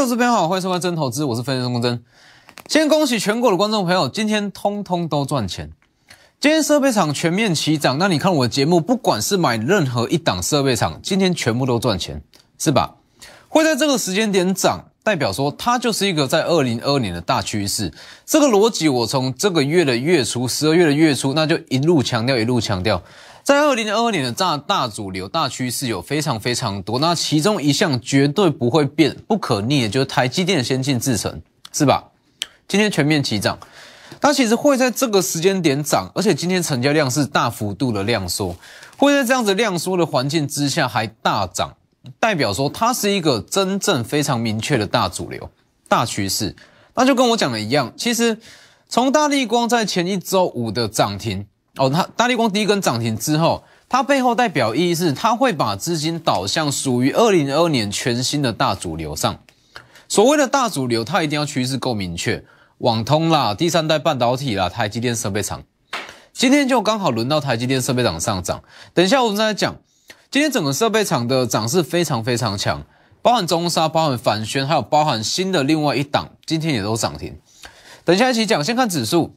各位投资朋友好，欢迎收看真投资，我是分析师钟真。先恭喜全国的观众朋友，今天通通都赚钱。今天设备厂全面齐涨，那你看我的节目，不管是买任何一档设备厂，今天全部都赚钱，是吧？会在这个时间点涨，代表说它就是一个在二零二二年的大趋势。这个逻辑我从这个月的月初，十二月的月初，那就一路强调，一路强调。在二零二二年的大大主流大趋势有非常非常多，那其中一项绝对不会变、不可逆的，就是台积电的先进制程，是吧？今天全面齐涨，它其实会在这个时间点涨，而且今天成交量是大幅度的量缩，会在这样子量缩的环境之下还大涨，代表说它是一个真正非常明确的大主流、大趋势。那就跟我讲的一样，其实从大立光在前一周五的涨停。哦，它大力光第一根涨停之后，它背后代表意义是，它会把资金导向属于二零二二年全新的大主流上。所谓的大主流，它一定要趋势够明确，网通啦、第三代半导体啦、台积电设备厂。今天就刚好轮到台积电设备厂上涨。等一下我们再来讲，今天整个设备厂的涨势非常非常强，包含中沙、包含反宣，还有包含新的另外一档，今天也都涨停。等一下一起讲，先看指数。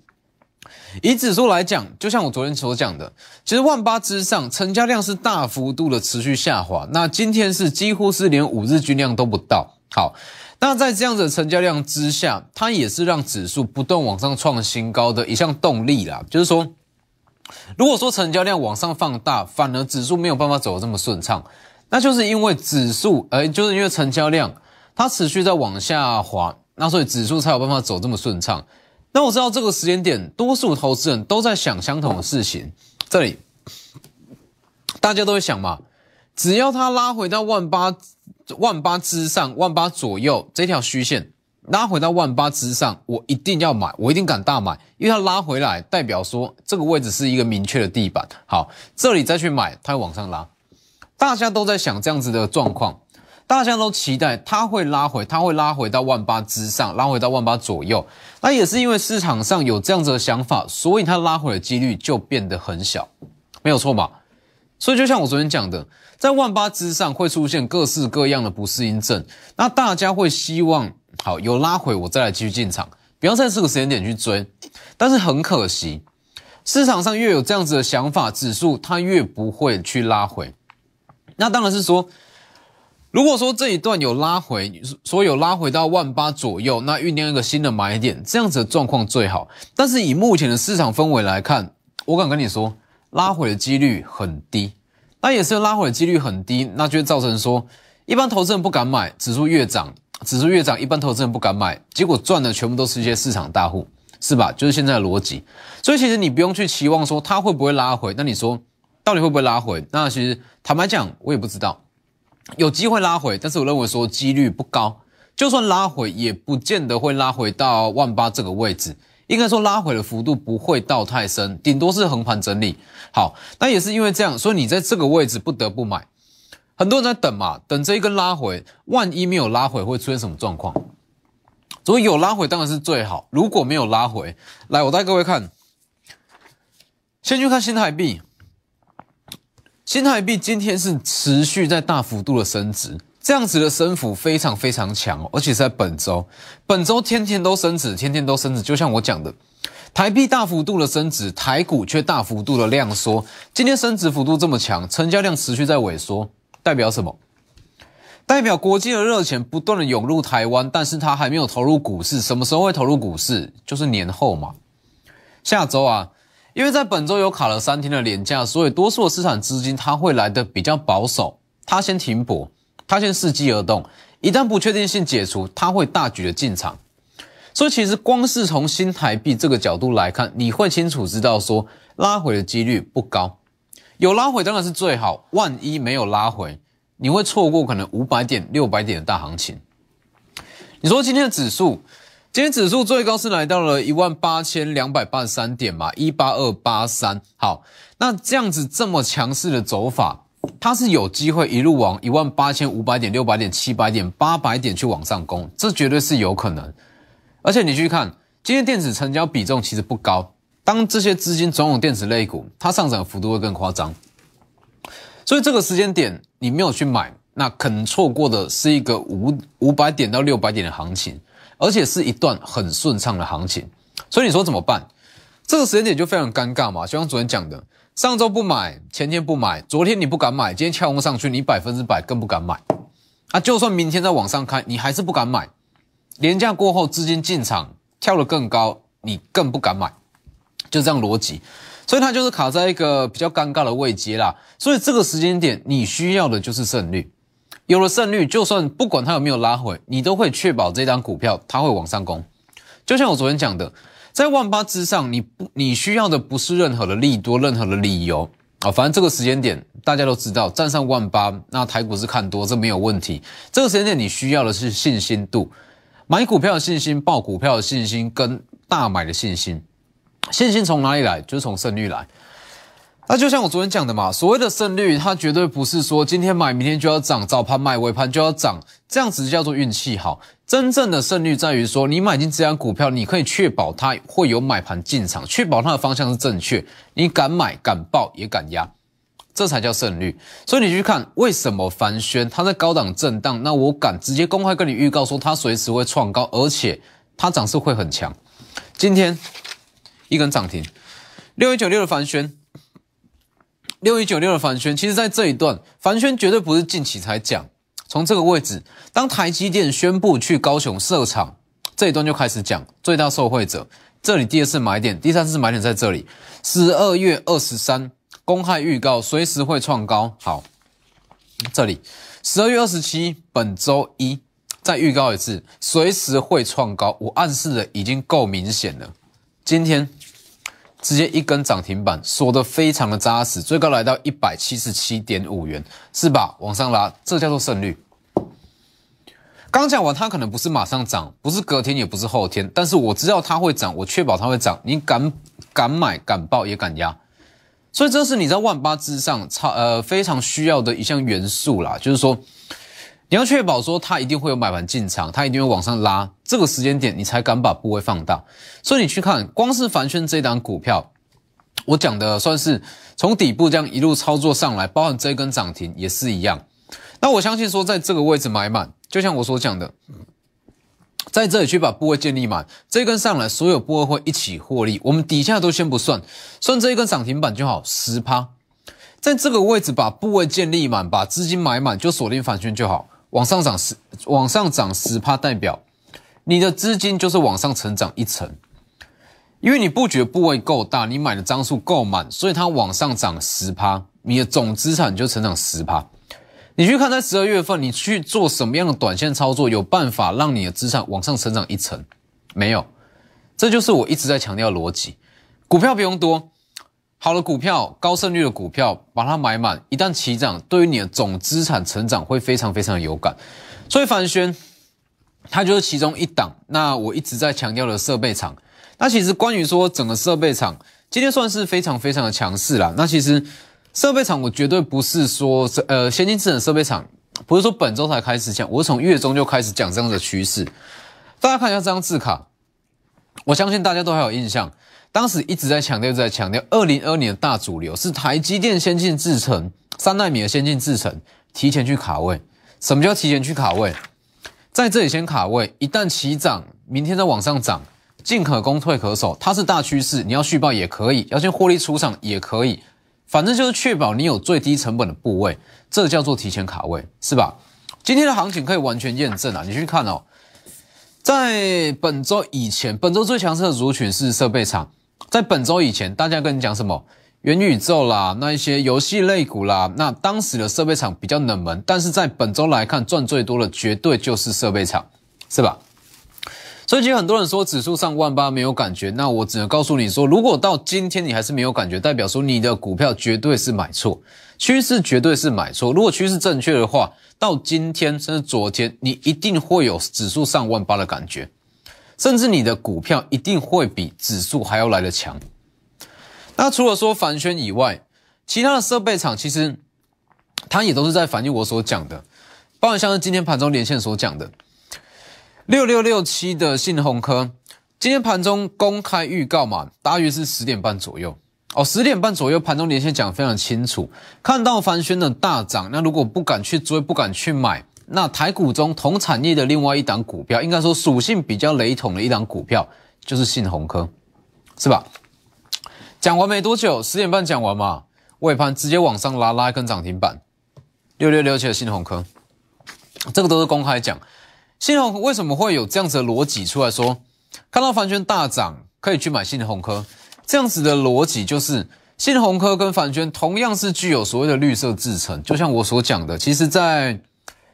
以指数来讲，就像我昨天所讲的，其实万八之上成交量是大幅度的持续下滑。那今天是几乎是连五日均量都不到。好，那在这样的成交量之下，它也是让指数不断往上创新高的一项动力啦。就是说，如果说成交量往上放大，反而指数没有办法走得这么顺畅，那就是因为指数，呃，就是因为成交量它持续在往下滑，那所以指数才有办法走这么顺畅。那我知道这个时间点，多数投资人都在想相同的事情。这里大家都会想嘛，只要它拉回到万八、万八之上、万八左右这条虚线，拉回到万八之上，我一定要买，我一定敢大买，因为它拉回来，代表说这个位置是一个明确的地板。好，这里再去买，它会往上拉。大家都在想这样子的状况。大家都期待它会拉回，它会拉回到万八之上，拉回到万八左右。那也是因为市场上有这样子的想法，所以它拉回的几率就变得很小，没有错吧？所以就像我昨天讲的，在万八之上会出现各式各样的不适应症。那大家会希望，好有拉回我再来继续进场，不要在这个时间点去追。但是很可惜，市场上越有这样子的想法，指数它越不会去拉回。那当然是说。如果说这一段有拉回，说有拉回到万八左右，那酝酿一个新的买点，这样子的状况最好。但是以目前的市场氛围来看，我敢跟你说，拉回的几率很低。那也是拉回的几率很低，那就会造成说，一般投资人不敢买，指数越涨，指数越涨，一般投资人不敢买，结果赚的全部都是一些市场大户，是吧？就是现在的逻辑。所以其实你不用去期望说它会不会拉回，那你说到底会不会拉回？那其实坦白讲，我也不知道。有机会拉回，但是我认为说几率不高。就算拉回，也不见得会拉回到万八这个位置。应该说拉回的幅度不会到太深，顶多是横盘整理。好，那也是因为这样，所以你在这个位置不得不买。很多人在等嘛，等这一根拉回，万一没有拉回，会出现什么状况？所以有拉回当然是最好。如果没有拉回，来我带各位看，先去看新台币。新台币今天是持续在大幅度的升值，这样子的升幅非常非常强，而且在本周，本周天天都升值，天天都升值。就像我讲的，台币大幅度的升值，台股却大幅度的量缩。今天升值幅度这么强，成交量持续在萎缩，代表什么？代表国际的热钱不断的涌入台湾，但是它还没有投入股市，什么时候会投入股市？就是年后嘛，下周啊。因为在本周有卡了三天的廉价，所以多数的市场资金它会来的比较保守，它先停泊，它先伺机而动。一旦不确定性解除，它会大举的进场。所以其实光是从新台币这个角度来看，你会清楚知道说拉回的几率不高。有拉回当然是最好，万一没有拉回，你会错过可能五百点、六百点的大行情。你说今天的指数？今天指数最高是来到了一万八千两百八十三点嘛，一八二八三。好，那这样子这么强势的走法，它是有机会一路往一万八千五百点、六百点、七百点、八百点去往上攻，这绝对是有可能。而且你去看今天电子成交比重其实不高，当这些资金总有电子类股，它上涨幅度会更夸张。所以这个时间点你没有去买，那可能错过的是一个五五百点到六百点的行情，而且是一段很顺畅的行情。所以你说怎么办？这个时间点就非常尴尬嘛。就像昨天讲的，上周不买，前天不买，昨天你不敢买，今天跳空上去，你百分之百更不敢买。啊，就算明天再往上开，你还是不敢买。廉价过后资金进场跳得更高，你更不敢买，就这样逻辑。所以它就是卡在一个比较尴尬的位阶啦。所以这个时间点你需要的就是胜率。有了胜率，就算不管它有没有拉回，你都会确保这张股票它会往上攻。就像我昨天讲的，在万八之上，你不你需要的不是任何的利多，任何的理由啊。反正这个时间点大家都知道，站上万八，那台股是看多，这没有问题。这个时间点你需要的是信心度，买股票的信心，报股票的信心，跟大买的信心。信心从哪里来？就是从胜率来。那就像我昨天讲的嘛，所谓的胜率，它绝对不是说今天买明天就要涨，早盘买尾盘就要涨，这样子叫做运气好。真正的胜率在于说，你买进这张股票，你可以确保它会有买盘进场，确保它的方向是正确，你敢买敢报也敢压，这才叫胜率。所以你去看为什么凡轩它在高档震荡，那我敢直接公开跟你预告说，它随时会创高，而且它涨势会很强。今天一根涨停，六一九六的凡轩。六一九六的凡轩，其实在这一段，凡轩绝对不是近期才讲。从这个位置，当台积电宣布去高雄设厂，这一段就开始讲最大受惠者。这里第二次买点，第三次买点在这里。十二月二十三公开预告，随时会创高。好，这里十二月二十七本周一再预告一次，随时会创高。我暗示的已经够明显了。今天。直接一根涨停板锁得非常的扎实，最高来到一百七十七点五元，是吧？往上拉，这叫做胜率。刚讲完，它可能不是马上涨，不是隔天，也不是后天，但是我知道它会涨，我确保它会涨。你敢敢买，敢报，也敢压，所以这是你在万八之上超呃非常需要的一项元素啦，就是说。你要确保说它一定会有买盘进场，它一定会往上拉，这个时间点你才敢把部位放大。所以你去看，光是凡轩这档股票，我讲的算是从底部这样一路操作上来，包含这一根涨停也是一样。那我相信说，在这个位置买满，就像我所讲的，在这里去把部位建立满，这一根上来所有部位会一起获利。我们底下都先不算，算这一根涨停板就好，十趴，在这个位置把部位建立满，把资金买满，就锁定凡轩就好。往上涨十，往上涨十趴，代表你的资金就是往上成长一层，因为你布局的部位够大，你买的张数够满，所以它往上涨十趴，你的总资产就成长十趴。你去看在十二月份，你去做什么样的短线操作，有办法让你的资产往上成长一层？没有，这就是我一直在强调逻辑。股票不用多。好的股票，高胜率的股票，把它买满，一旦起涨，对于你的总资产成长会非常非常有感。所以凡轩，它就是其中一档。那我一直在强调的设备厂，那其实关于说整个设备厂，今天算是非常非常的强势啦。那其实设备厂，我绝对不是说呃先进智能设备厂，不是说本周才开始讲，我是从月中就开始讲这样的趋势。大家看一下这张字卡，我相信大家都还有印象。当时一直在强调，在强调，二零二年的大主流是台积电先进制程三纳米的先进制程，提前去卡位。什么叫提前去卡位？在这里先卡位，一旦起涨，明天再往上涨，进可攻，退可守，它是大趋势，你要续报也可以，要先获利出场也可以，反正就是确保你有最低成本的部位，这叫做提前卡位，是吧？今天的行情可以完全验证啊，你去看哦，在本周以前，本周最强势的族群是设备厂。在本周以前，大家跟你讲什么元宇宙啦，那一些游戏类股啦，那当时的设备厂比较冷门，但是在本周来看，赚最多的绝对就是设备厂，是吧？所以其实很多人说指数上万八没有感觉，那我只能告诉你说，如果到今天你还是没有感觉，代表说你的股票绝对是买错，趋势绝对是买错。如果趋势正确的话，到今天甚至昨天，你一定会有指数上万八的感觉。甚至你的股票一定会比指数还要来的强。那除了说凡轩以外，其他的设备厂其实它也都是在反映我所讲的，包含像是今天盘中连线所讲的六六六七的信鸿科，今天盘中公开预告嘛，大约是十点半左右。哦，十点半左右盘中连线讲非常清楚，看到凡轩的大涨，那如果不敢去追，不敢去买，那台股中同产业的另外一档股票，应该说属性比较雷同的一档股票，就是信鸿科，是吧？讲完没多久，十点半讲完嘛，尾盘直接往上拉，拉一根涨停板，六六六七的信鸿科，这个都是公开讲。信鸿为什么会有这样子的逻辑出来说，看到凡圈大涨可以去买信鸿科？这样子的逻辑就是，信鸿科跟凡轩同样是具有所谓的绿色制成，就像我所讲的，其实，在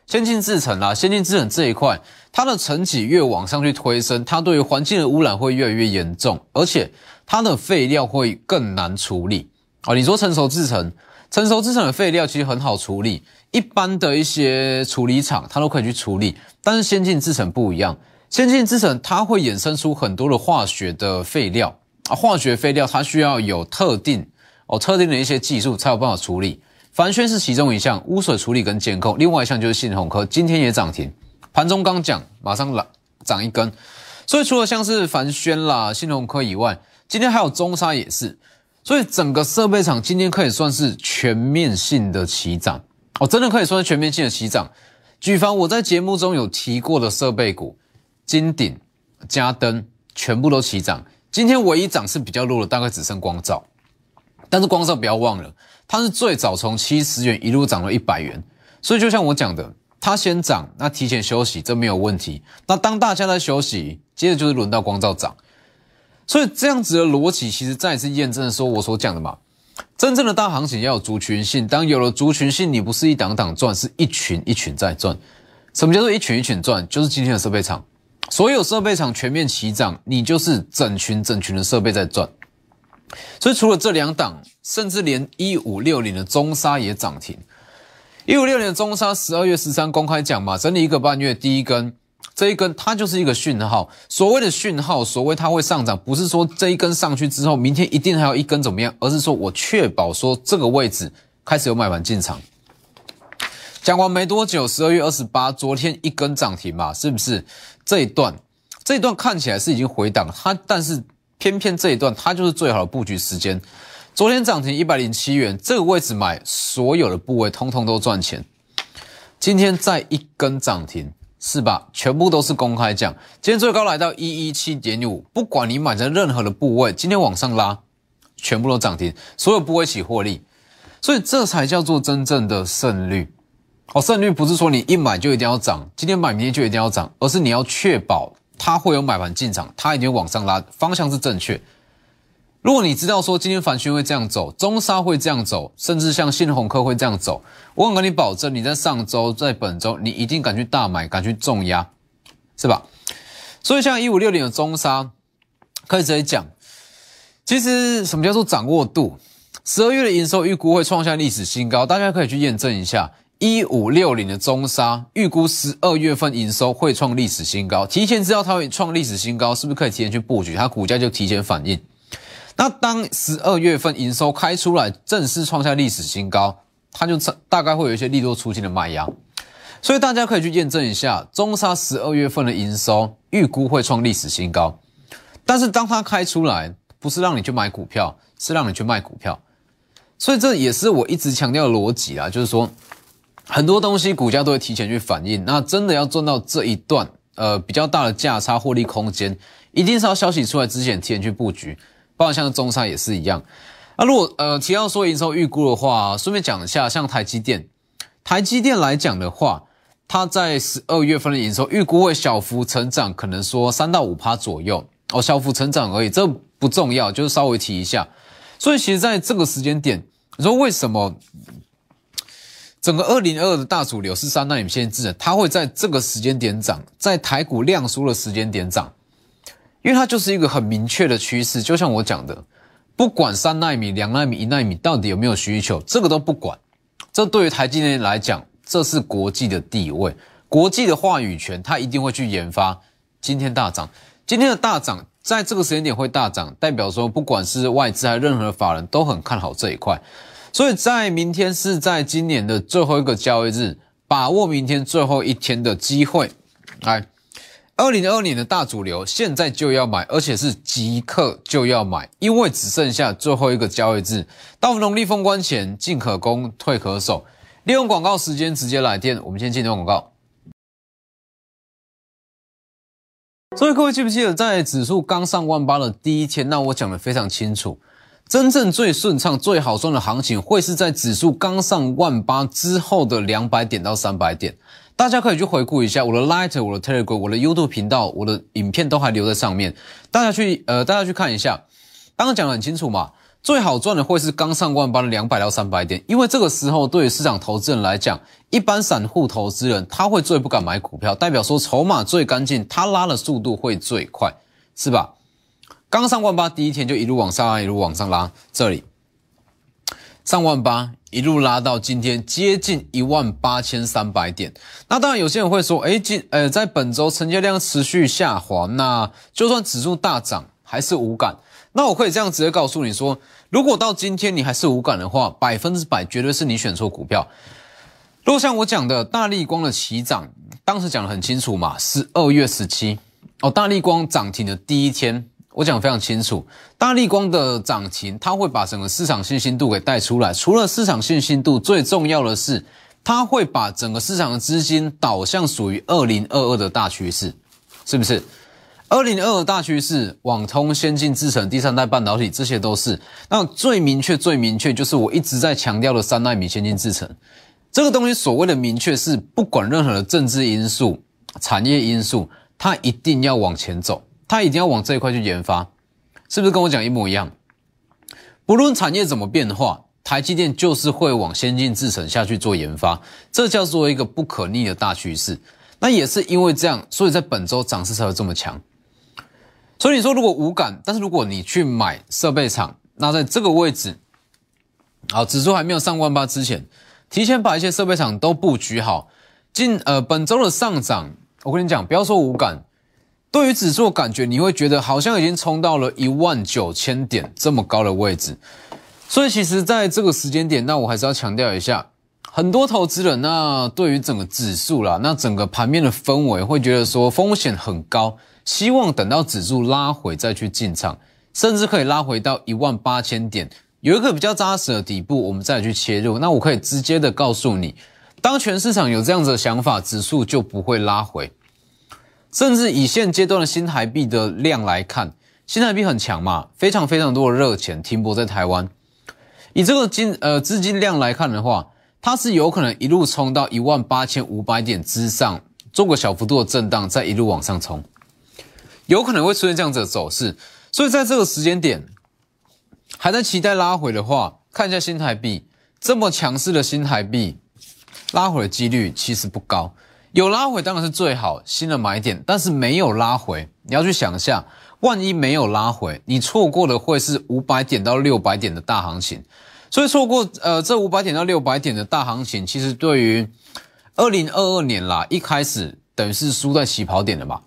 先进制程啦，先进制程这一块，它的层级越往上去推升，它对于环境的污染会越来越严重，而且它的废料会更难处理啊。你说成熟制程，成熟制程的废料其实很好处理，一般的一些处理厂它都可以去处理，但是先进制程不一样，先进制程它会衍生出很多的化学的废料。啊，化学废料它需要有特定哦，特定的一些技术才有办法处理。凡轩是其中一项，污水处理跟监控，另外一项就是信鸿科，今天也涨停，盘中刚讲，马上涨涨一根。所以除了像是凡轩啦、信鸿科以外，今天还有中沙也是。所以整个设备厂今天可以算是全面性的起涨哦，真的可以算是全面性的起涨。举凡我在节目中有提过的设备股，金鼎、嘉登，全部都起涨。今天唯一涨势比较弱的，大概只剩光照，但是光照不要忘了，它是最早从七十元一路涨到一百元，所以就像我讲的，它先涨，那提前休息这没有问题。那当大家在休息，接着就是轮到光照涨，所以这样子的逻辑，其实再次验证说我所讲的嘛，真正的大行情要有族群性，当有了族群性，你不是一档档赚，是一群一群在赚。什么叫做一群一群赚？就是今天的设备厂。所有设备厂全面齐涨，你就是整群整群的设备在赚。所以除了这两档，甚至连一五六零的中沙也涨停。一五六零的中沙十二月十三公开讲嘛，整理一个半月第一根，这一根它就是一个讯号。所谓的讯号，所谓它会上涨，不是说这一根上去之后，明天一定还有一根怎么样，而是说我确保说这个位置开始有买盘进场。讲完没多久，十二月二十八，昨天一根涨停嘛，是不是？这一段，这一段看起来是已经回档，它但是偏偏这一段它就是最好的布局时间。昨天涨停一百零七元，这个位置买所有的部位通通都赚钱。今天再一根涨停，是吧？全部都是公开价，今天最高来到一一七点五，不管你买在任何的部位，今天往上拉，全部都涨停，所有部位起获利，所以这才叫做真正的胜率。哦，胜率不是说你一买就一定要涨，今天买明天就一定要涨，而是你要确保它会有买盘进场，它一定往上拉，方向是正确。如果你知道说今天凡轩会这样走，中沙会这样走，甚至像信鸿科会这样走，我敢跟你保证，你在上周、在本周，你一定敢去大买，敢去重压，是吧？所以像一五六零的中沙，可以直接讲，其实什么叫做掌握度？十二月的营收预估会创下历史新高，大家可以去验证一下。一五六零的中沙预估十二月份营收会创历史新高，提前知道它会创历史新高，是不是可以提前去布局？它股价就提前反应。那当十二月份营收开出来，正式创下历史新高，它就大概会有一些利多出尽的卖压。所以大家可以去验证一下，中沙十二月份的营收预估会创历史新高，但是当它开出来，不是让你去买股票，是让你去卖股票。所以这也是我一直强调的逻辑啊，就是说。很多东西股价都会提前去反应，那真的要赚到这一段呃比较大的价差获利空间，一定是要消息出来之前提前去布局。包括像中沙也是一样。那如果呃提到说营收预估的话，顺便讲一下，像台积电，台积电来讲的话，它在十二月份的营收预估会小幅成长，可能说三到五趴左右哦，小幅成长而已，这不重要，就是稍微提一下。所以其实在这个时间点，你说为什么？整个二零二二的大主流是三纳米先进制，它会在这个时间点涨，在台股量缩的时间点涨，因为它就是一个很明确的趋势。就像我讲的，不管三纳米、两纳米、一纳米到底有没有需求，这个都不管。这对于台积电来讲，这是国际的地位，国际的话语权，它一定会去研发。今天大涨，今天的大涨，在这个时间点会大涨，代表说不管是外资还是任何法人都很看好这一块。所以在明天是在今年的最后一个交易日，把握明天最后一天的机会，来，二零二二年的大主流现在就要买，而且是即刻就要买，因为只剩下最后一个交易日，到农历封关前进可攻，退可守。利用广告时间直接来电，我们先进段广告。所以各位记不记得，在指数刚上万八的第一天，那我讲的非常清楚，真正最顺畅、最好赚的行情，会是在指数刚上万八之后的两百点到三百点。大家可以去回顾一下我的 Light、我的 Telegram、我的 YouTube 频道，我的影片都还留在上面。大家去呃，大家去看一下。刚刚讲的很清楚嘛，最好赚的会是刚上万八的两百到三百点，因为这个时候对于市场投资人来讲，一般散户投资人他会最不敢买股票，代表说筹码最干净，他拉的速度会最快，是吧？刚上万八第一天就一路往上拉，一路往上拉，这里上万八。一路拉到今天接近一万八千三百点，那当然有些人会说，哎，今呃在本周成交量持续下滑，那就算指数大涨还是无感。那我可以这样直接告诉你说，如果到今天你还是无感的话，百分之百绝对是你选错股票。如果像我讲的大力光的起涨，当时讲的很清楚嘛，十二月十七哦，大力光涨停的第一天。我讲非常清楚，大立光的涨停，它会把整个市场信心度给带出来。除了市场信心度，最重要的是，它会把整个市场的资金导向属于二零二二的大趋势，是不是？二零二二大趋势，网通、先进制程、第三代半导体，这些都是。那最明确、最明确，就是我一直在强调的三纳米先进制程。这个东西所谓的明确，是不管任何的政治因素、产业因素，它一定要往前走。他一定要往这一块去研发，是不是跟我讲一模一样？不论产业怎么变化，台积电就是会往先进制程下去做研发，这叫做一个不可逆的大趋势。那也是因为这样，所以在本周涨势才会这么强。所以你说如果无感，但是如果你去买设备厂，那在这个位置，好，指数还没有上万八之前，提前把一些设备厂都布局好，进呃本周的上涨，我跟你讲，不要说无感。对于指数感觉，你会觉得好像已经冲到了一万九千点这么高的位置，所以其实在这个时间点，那我还是要强调一下，很多投资人那对于整个指数啦，那整个盘面的氛围会觉得说风险很高，希望等到指数拉回再去进场，甚至可以拉回到一万八千点，有一个比较扎实的底部，我们再去切入。那我可以直接的告诉你，当全市场有这样子的想法，指数就不会拉回。甚至以现阶段的新台币的量来看，新台币很强嘛，非常非常多的热钱停泊在台湾。以这个金呃资金量来看的话，它是有可能一路冲到一万八千五百点之上，做个小幅度的震荡，再一路往上冲，有可能会出现这样子的走势。所以在这个时间点，还在期待拉回的话，看一下新台币这么强势的新台币，拉回的几率其实不高。有拉回当然是最好，新的买点，但是没有拉回，你要去想一下，万一没有拉回，你错过的会是五百点到六百点的大行情，所以错过呃这五百点到六百点的大行情，其实对于二零二二年啦，一开始等于是输在起跑点了嘛，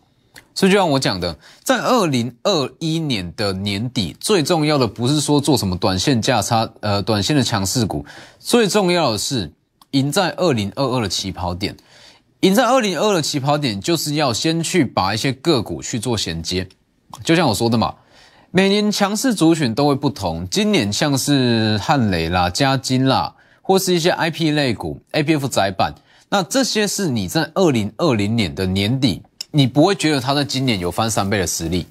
所以就像我讲的，在二零二一年的年底，最重要的不是说做什么短线价差，呃短线的强势股，最重要的是赢在二零二二的起跑点。赢在二零二的起跑点，就是要先去把一些个股去做衔接。就像我说的嘛，每年强势族群都会不同。今年像是汉雷啦、嘉金啦，或是一些 IP 类股、APF 窄板，那这些是你在二零二零年的年底，你不会觉得它在今年有翻三倍的实力。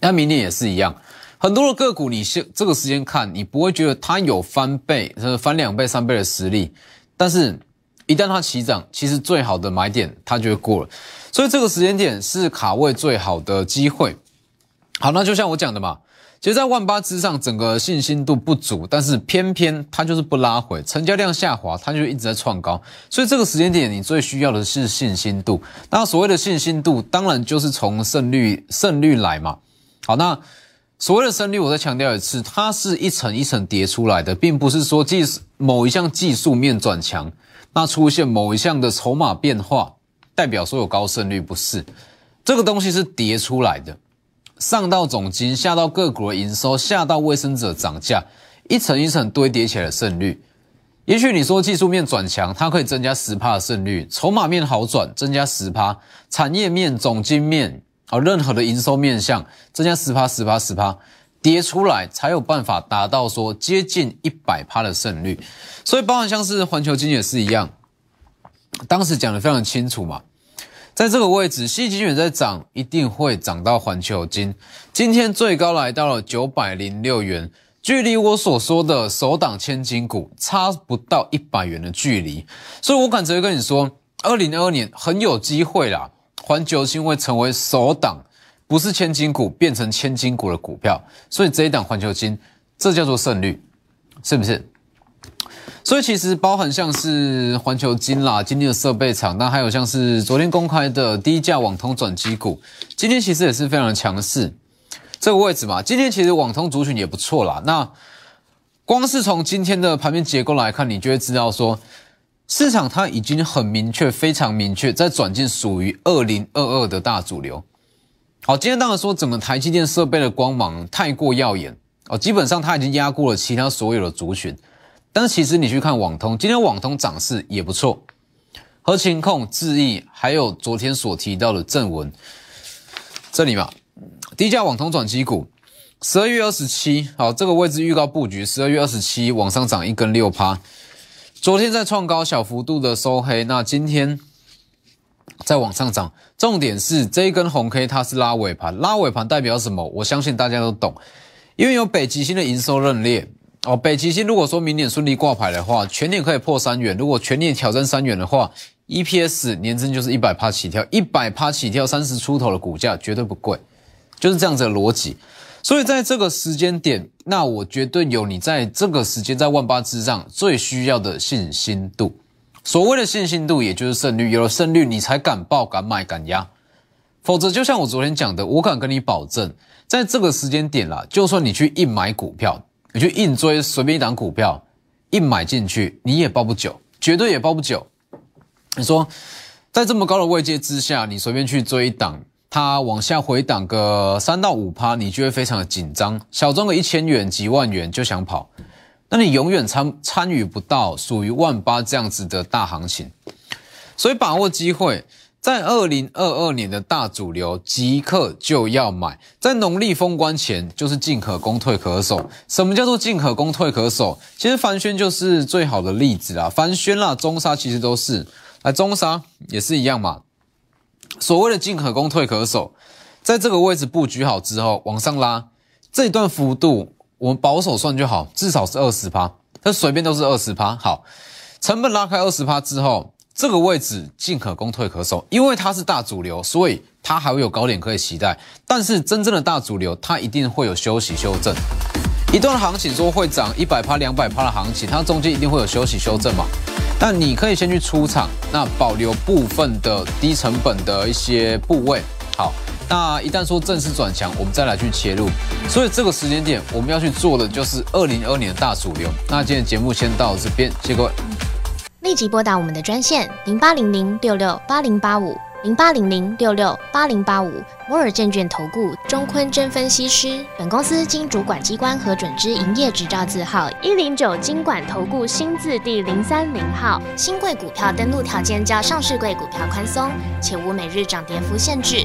那明年也是一样，很多的个股，你现这个时间看，你不会觉得它有翻倍、翻两倍、三倍的实力，但是。一旦它起涨，其实最好的买点它就会过了，所以这个时间点是卡位最好的机会。好，那就像我讲的嘛，其实，在万八之上，整个信心度不足，但是偏偏它就是不拉回，成交量下滑，它就一直在创高。所以这个时间点，你最需要的是信心度。那所谓的信心度，当然就是从胜率胜率来嘛。好，那所谓的胜率，我再强调一次，它是一层一层叠出来的，并不是说技某一项技术面转强。那出现某一项的筹码变化，代表说有高胜率不是？这个东西是叠出来的，上到总金，下到个股的营收，下到卫生者涨价，一层一层堆叠起来的胜率。也许你说技术面转强，它可以增加十趴的胜率；筹码面好转，增加十趴；产业面、总金面啊，任何的营收面向增加十趴、十趴、十趴，跌出来才有办法达到说接近一百趴的胜率。所以，包含像是环球金也是一样，当时讲的非常清楚嘛，在这个位置，细金远在涨，一定会涨到环球金。今天最高来到了九百零六元。距离我所说的首档千金股差不到一百元的距离，所以我敢直接跟你说，二零二二年很有机会啦，环球金会成为首档不是千金股变成千金股的股票，所以这一档环球金，这叫做胜率，是不是？所以其实包含像是环球金啦，今天的设备厂，那还有像是昨天公开的低价网通转机股，今天其实也是非常的强势。这个位置嘛，今天其实网通族群也不错啦。那光是从今天的盘面结构来看，你就会知道说，市场它已经很明确、非常明确，在转进属于二零二二的大主流。好，今天当然说整个台积电设备的光芒太过耀眼哦，基本上它已经压过了其他所有的族群。但其实你去看网通，今天网通涨势也不错，和情控、智毅，还有昨天所提到的正文，这里嘛。低价网通转机股，十二月二十七，好，这个位置预告布局，十二月二十七往上涨一根六趴，昨天在创高，小幅度的收黑，那今天再往上涨，重点是这一根红 K 它是拉尾盘，拉尾盘代表什么？我相信大家都懂，因为有北极星的营收认列哦，北极星如果说明年顺利挂牌的话，全年可以破三元，如果全年挑战三元的话，EPS 年增就是一百趴起跳，一百趴起跳三十出头的股价绝对不贵。就是这样子的逻辑，所以在这个时间点，那我绝对有你在这个时间在万八之上最需要的信心度。所谓的信心度，也就是胜率。有了胜率，你才敢报、敢买、敢压。否则，就像我昨天讲的，我敢跟你保证，在这个时间点啦，就算你去硬买股票，你去硬追随便一档股票，硬买进去，你也报不久，绝对也报不久。你说，在这么高的位阶之下，你随便去追一档。它往下回档个三到五趴，你就会非常的紧张，小赚个一千元、几万元就想跑，那你永远参参与不到属于万八这样子的大行情。所以把握机会，在二零二二年的大主流即刻就要买，在农历封关前就是进可攻退可守。什么叫做进可攻退可守？其实凡轩就是最好的例子啦，凡轩啦、中沙其实都是，来中沙也是一样嘛。所谓的进可攻退可守，在这个位置布局好之后，往上拉这段幅度，我们保守算就好，至少是二十趴，它随便都是二十趴。好，成本拉开二十趴之后，这个位置进可攻退可守，因为它是大主流，所以它还会有高点可以期待。但是真正的大主流，它一定会有休息修正。一段行情说会涨一百趴、两百趴的行情，它中间一定会有休息修正嘛？但你可以先去出场，那保留部分的低成本的一些部位。好，那一旦说正式转强，我们再来去切入。所以这个时间点，我们要去做的就是二零二二年的大主流。那今天节目先到这边，谢谢各位。立即拨打我们的专线零八零零六六八零八五。零八零零六六八零八五摩尔证券投顾钟坤真分析师，本公司经主管机关核准之营业执照字号一零九金管投顾新字第零三零号。新贵股票登录条件较上市贵股票宽松，且无每日涨跌幅限制。